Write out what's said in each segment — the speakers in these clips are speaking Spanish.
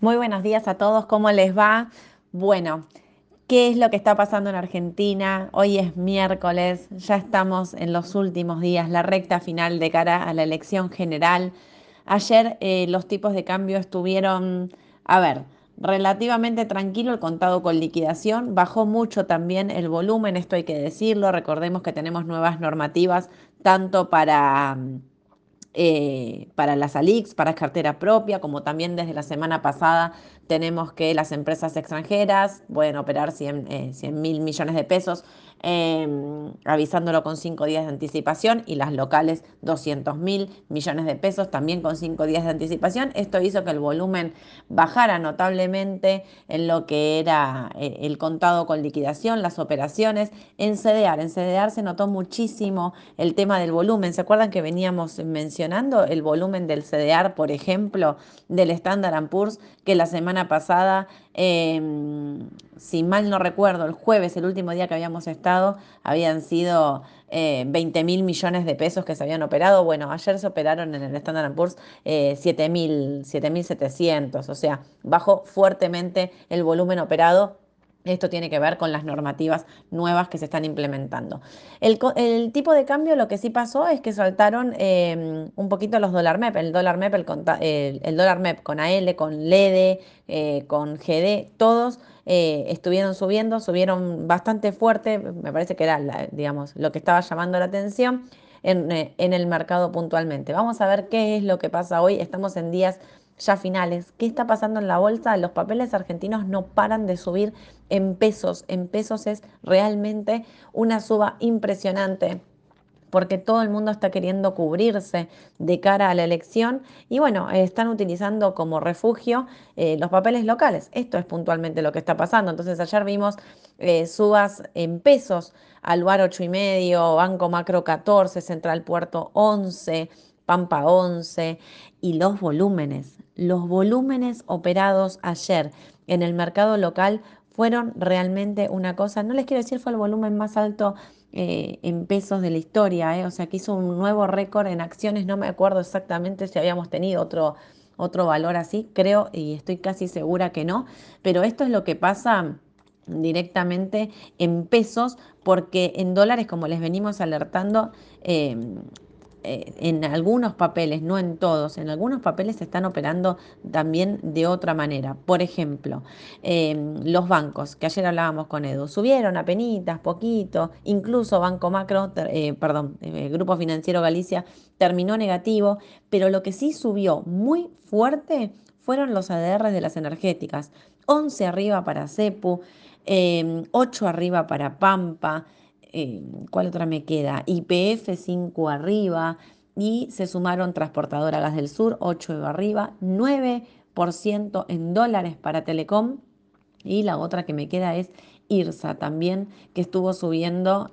Muy buenos días a todos, ¿cómo les va? Bueno, ¿qué es lo que está pasando en Argentina? Hoy es miércoles, ya estamos en los últimos días, la recta final de cara a la elección general. Ayer eh, los tipos de cambio estuvieron, a ver, relativamente tranquilo el contado con liquidación, bajó mucho también el volumen, esto hay que decirlo, recordemos que tenemos nuevas normativas tanto para eh, para las ALIX, para cartera propia, como también desde la semana pasada tenemos que las empresas extranjeras pueden operar 100 eh, mil millones de pesos Em, avisándolo con cinco días de anticipación y las locales 200 mil millones de pesos también con cinco días de anticipación. Esto hizo que el volumen bajara notablemente en lo que era eh, el contado con liquidación, las operaciones. En CDR, en CDR se notó muchísimo el tema del volumen. ¿Se acuerdan que veníamos mencionando el volumen del CDR, por ejemplo, del Standard Poor's, que la semana pasada, em, si mal no recuerdo, el jueves, el último día que habíamos estado, habían sido 20 eh, mil millones de pesos que se habían operado. Bueno, ayer se operaron en el Standard Poor's eh, 7.700, o sea, bajó fuertemente el volumen operado esto tiene que ver con las normativas nuevas que se están implementando. El, tipo de cambio lo que sí pasó es que saltaron em, un poquito los dólar MEP. El dólar MEP, el, dólar MEP con AL, con LED, eh, con GD, todos eh, estuvieron subiendo, subieron bastante fuerte, me parece que era, digamos, lo que estaba llamando la atención en, eh, en el mercado puntualmente. Vamos a ver qué es lo que pasa hoy. Estamos en días ya finales. ¿Qué está pasando en la bolsa? Los papeles argentinos no paran de subir en pesos. En pesos es realmente una suba impresionante porque todo el mundo está queriendo cubrirse de cara a la elección y bueno, están utilizando como refugio eh, los papeles locales. Esto es puntualmente lo que está pasando. Entonces ayer vimos eh, subas en pesos, Aluar 8,5, Banco Macro 14, Central Puerto 11, Pampa 11 y los volúmenes. Los volúmenes operados ayer en el mercado local fueron realmente una cosa, no les quiero decir fue el volumen más alto eh, en pesos de la historia, eh, o sea que hizo un nuevo récord en acciones, no me acuerdo exactamente si habíamos tenido otro, otro valor así, creo y estoy casi segura que no, pero esto es lo que pasa directamente en pesos, porque en dólares, como les venimos alertando, eh, eh, en algunos papeles, no en todos, en algunos papeles se están operando también de otra manera. Por ejemplo, em, los bancos, que ayer hablábamos con Edu, subieron a penitas, poquito, incluso Banco Macro, eh, perdón, eh, Grupo Financiero Galicia terminó negativo, pero lo que sí subió muy fuerte fueron los ADRs de las energéticas. 11 arriba para CEPU, 8 em, arriba para Pampa, eh, ¿cuál otra me queda? IPF 5 arriba y se sumaron Transportadora Gas del Sur 8 arriba, 9% en dólares para Telecom y la otra que me queda es IRSA también, que estuvo subiendo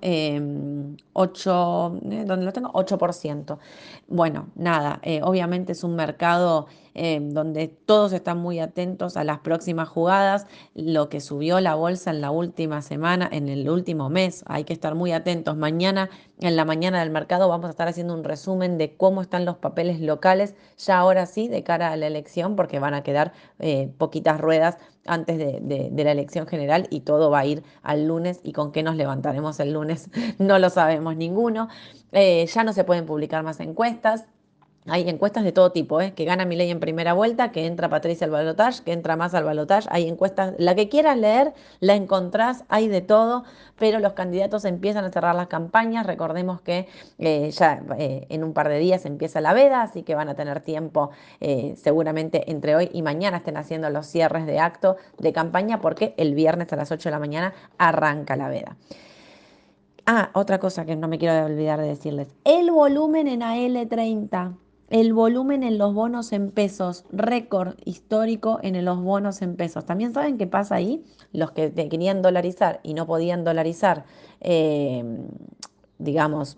8, em, eh, ¿dónde lo tengo? 8%. Bueno, nada, eh, obviamente es un mercado em, donde todos están muy atentos a las próximas jugadas, lo que subió la bolsa en la última semana, en el último mes, hay que estar muy atentos. Mañana, en la mañana del mercado, vamos a estar haciendo un resumen de cómo están los papeles locales, ya ahora sí, de cara a la elección, porque van a quedar eh, poquitas ruedas antes de, la elección general y todo va a ir al lunes y con qué nos levantaremos el lunes no lo sabemos ninguno. Eh, ya no se pueden publicar más encuestas. Hay encuestas de todo tipo, ¿eh? que gana mi ley en primera vuelta, que entra Patricia al balotage, que entra más al balotage. Hay encuestas, la que quieras leer, la encontrás, hay de todo, pero los candidatos empiezan a cerrar las campañas. Recordemos que eh, ya eh, en un par de días empieza la veda, así que van a tener tiempo eh, seguramente entre hoy y mañana estén haciendo los cierres de acto de campaña, porque el viernes a las 8 de la mañana arranca la veda. Ah, otra cosa que no me quiero olvidar de decirles. El volumen en AL30 el volumen en los bonos en pesos, récord histórico en los bonos en pesos. También saben qué pasa ahí, los que querían dolarizar y no podían dolarizar, em, digamos,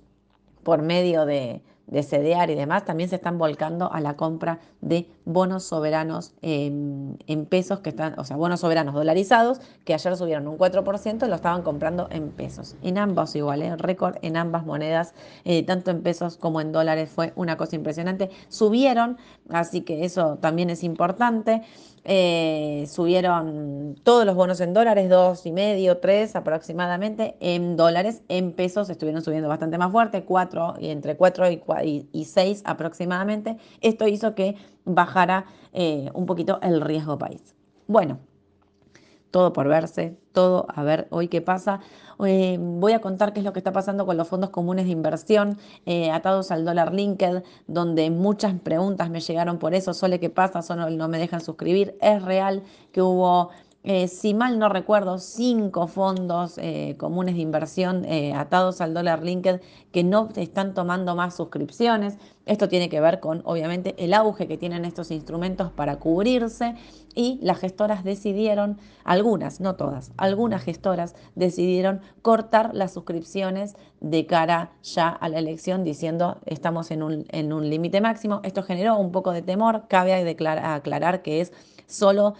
por medio de, de CDR y demás, también se están volcando a la compra de bonos soberanos en, pesos, que están, o sea, bonos soberanos dolarizados, que ayer subieron un 4%, lo estaban comprando en pesos. En ambos igual, ¿eh? récord en ambas monedas, eh, tanto en pesos como en dólares, fue una cosa impresionante. Subieron, así que eso también es importante. Eh, subieron todos los bonos en dólares, dos y medio, tres aproximadamente, en dólares, en pesos estuvieron subiendo bastante más fuerte, cuatro, y entre cuatro y, seis aproximadamente. Esto hizo que bajara eh, un poquito el riesgo país. Bueno, todo por verse, todo a ver hoy qué pasa. Eh, voy a contar qué es lo que está pasando con los fondos comunes de inversión eh, atados al dólar linked, donde muchas preguntas me llegaron por eso, Sole, ¿qué pasa? Solo no me dejan suscribir. Es real que hubo eh, si mal no recuerdo, cinco fondos eh, comunes de inversión eh, atados al dólar linked que no están tomando más suscripciones. Esto tiene que ver con, obviamente, el auge que tienen estos instrumentos para cubrirse y las gestoras decidieron, algunas, no todas, algunas gestoras decidieron cortar las suscripciones de cara ya a la elección diciendo estamos en un, en un límite máximo. Esto generó un poco de temor, cabe aclarar que es solo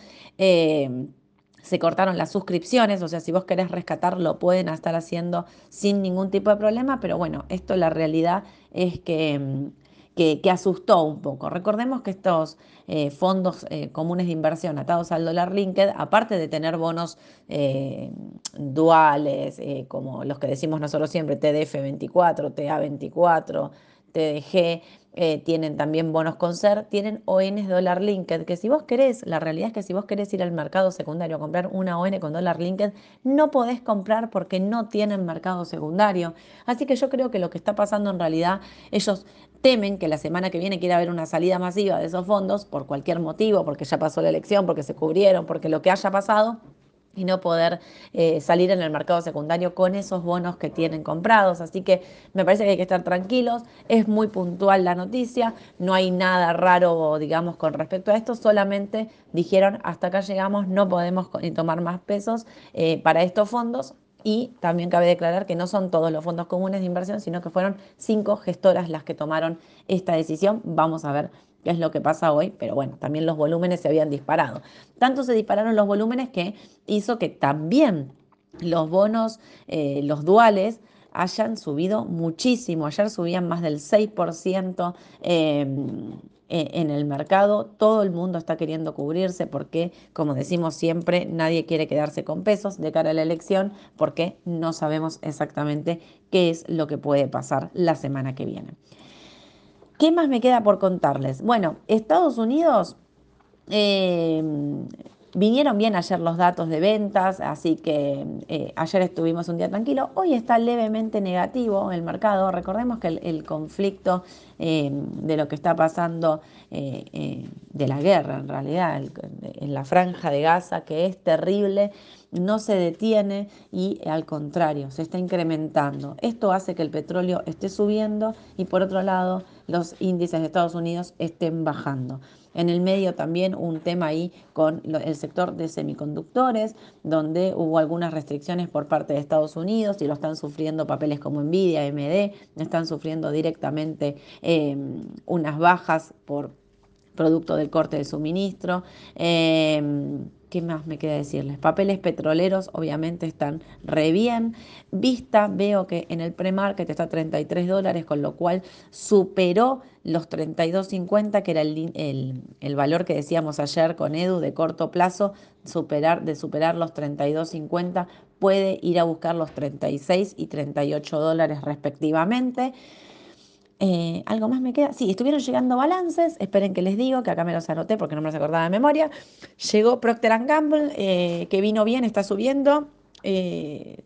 se cortaron las suscripciones, o sea, si vos querés rescatar lo pueden estar haciendo sin ningún tipo de problema, pero bueno, esto la realidad es que, mm, que, asustó un poco. Recordemos que estos eh, fondos eh, comunes de inversión atados al dólar linked, aparte de tener bonos eh, duales, como los que decimos nosotros siempre, TDF24, TA24, TDG, eh, tienen también bonos con ser, tienen ONs dólar linked, que si vos querés, la realidad es que si vos querés ir al mercado secundario a comprar una ON con dólar linked, no podés comprar porque no tienen mercado secundario. Así que yo creo que lo que está pasando en realidad, ellos temen que la semana que viene quiera haber una salida masiva de esos fondos por cualquier motivo, porque ya pasó la elección, porque se cubrieron, porque lo que haya pasado y no poder eh, salir en el mercado secundario con esos bonos que tienen comprados. Así que me parece que hay que estar tranquilos, es muy puntual la noticia, no hay nada raro, digamos, con respecto a esto, solamente dijeron hasta acá llegamos, no podemos tomar más pesos eh, para estos fondos. Y también cabe declarar que no son todos los fondos comunes de inversión, sino que fueron cinco gestoras las que tomaron esta decisión. Vamos a ver es lo que pasa hoy, pero bueno, también los volúmenes se habían disparado. Tanto se dispararon los volúmenes que hizo que también los bonos, eh, los duales, hayan subido muchísimo. Ayer subían más del 6% em, e, en el mercado. Todo el mundo está queriendo cubrirse porque, como decimos siempre, nadie quiere quedarse con pesos de cara a la elección porque no sabemos exactamente qué es lo que puede pasar la semana que viene. ¿Qué más me queda por contarles? Bueno, Estados Unidos eh, vinieron bien ayer los datos de ventas, así que eh, ayer estuvimos un día tranquilo. Hoy está levemente negativo el mercado. Recordemos que el, conflicto eh, de lo que está pasando de la guerra, en realidad, en la franja de Gaza, que es terrible no se detiene y al contrario, se está incrementando. Esto hace que el petróleo esté subiendo y por otro lado los índices de Estados Unidos estén bajando. En el medio también un tema ahí con el sector de semiconductores, donde hubo algunas restricciones por parte de Estados Unidos y lo están sufriendo papeles como Nvidia, AMD, están sufriendo directamente em, unas bajas por producto del corte de suministro. Em, ¿Qué más me queda decirles? Papeles petroleros obviamente están re bien. Vista, veo que en el pre-market está 33 dólares, con lo cual superó los 32.50, que era el, el, valor que decíamos ayer con Edu de corto plazo, superar, de superar los 32.50, puede ir a buscar los 36 y 38 dólares respectivamente. Eh, ¿Algo más me queda? Sí, estuvieron llegando balances, esperen que les digo, que acá me los anoté porque no me los acordaba de memoria. Llegó Procter Gamble, eh, que vino bien, está subiendo. Eh,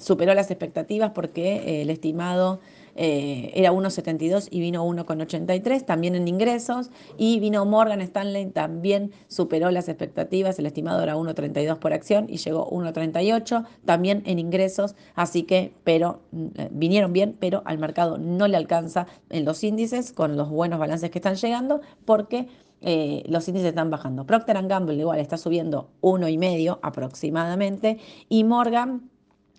superó las expectativas porque el estimado eh, era 1,72 y vino 1,83, también en ingresos, y vino Morgan Stanley, también superó las expectativas, el estimado era 1,32 por acción y llegó 1,38, también en ingresos, así que, pero mm, vinieron bien, pero al mercado no le alcanza en los índices con los buenos balances que están llegando, porque eh, los índices están bajando. Procter Gamble igual está subiendo 1,5 aproximadamente y Morgan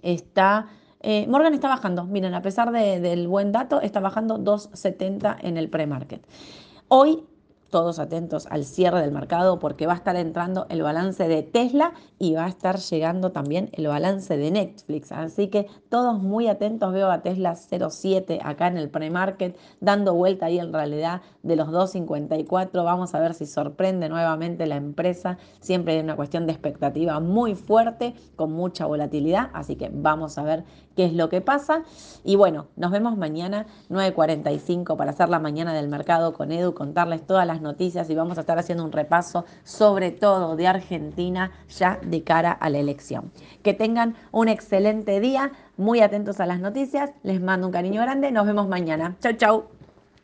está Eh, Morgan está bajando, miren, a pesar del buen dato, está bajando 2,70 en el pre-market. Hoy todos atentos al cierre del mercado porque va a estar entrando el balance de Tesla y va a estar llegando también el balance de Netflix. Así que todos muy atentos. Veo a Tesla 07 acá en el pre-market dando vuelta ahí en realidad de los 2.54. Vamos a ver si sorprende nuevamente la empresa. Siempre hay una cuestión de expectativa muy fuerte con mucha volatilidad. Así que vamos a ver qué es lo que pasa. Y bueno, nos vemos mañana 9.45 para hacer la mañana del mercado con Edu, contarles todas las noticias y vamos a estar haciendo un repaso sobre todo de Argentina ya de cara a la elección. Que tengan un excelente día, muy atentos a las noticias, les mando un cariño grande, nos vemos mañana. Chau, chau.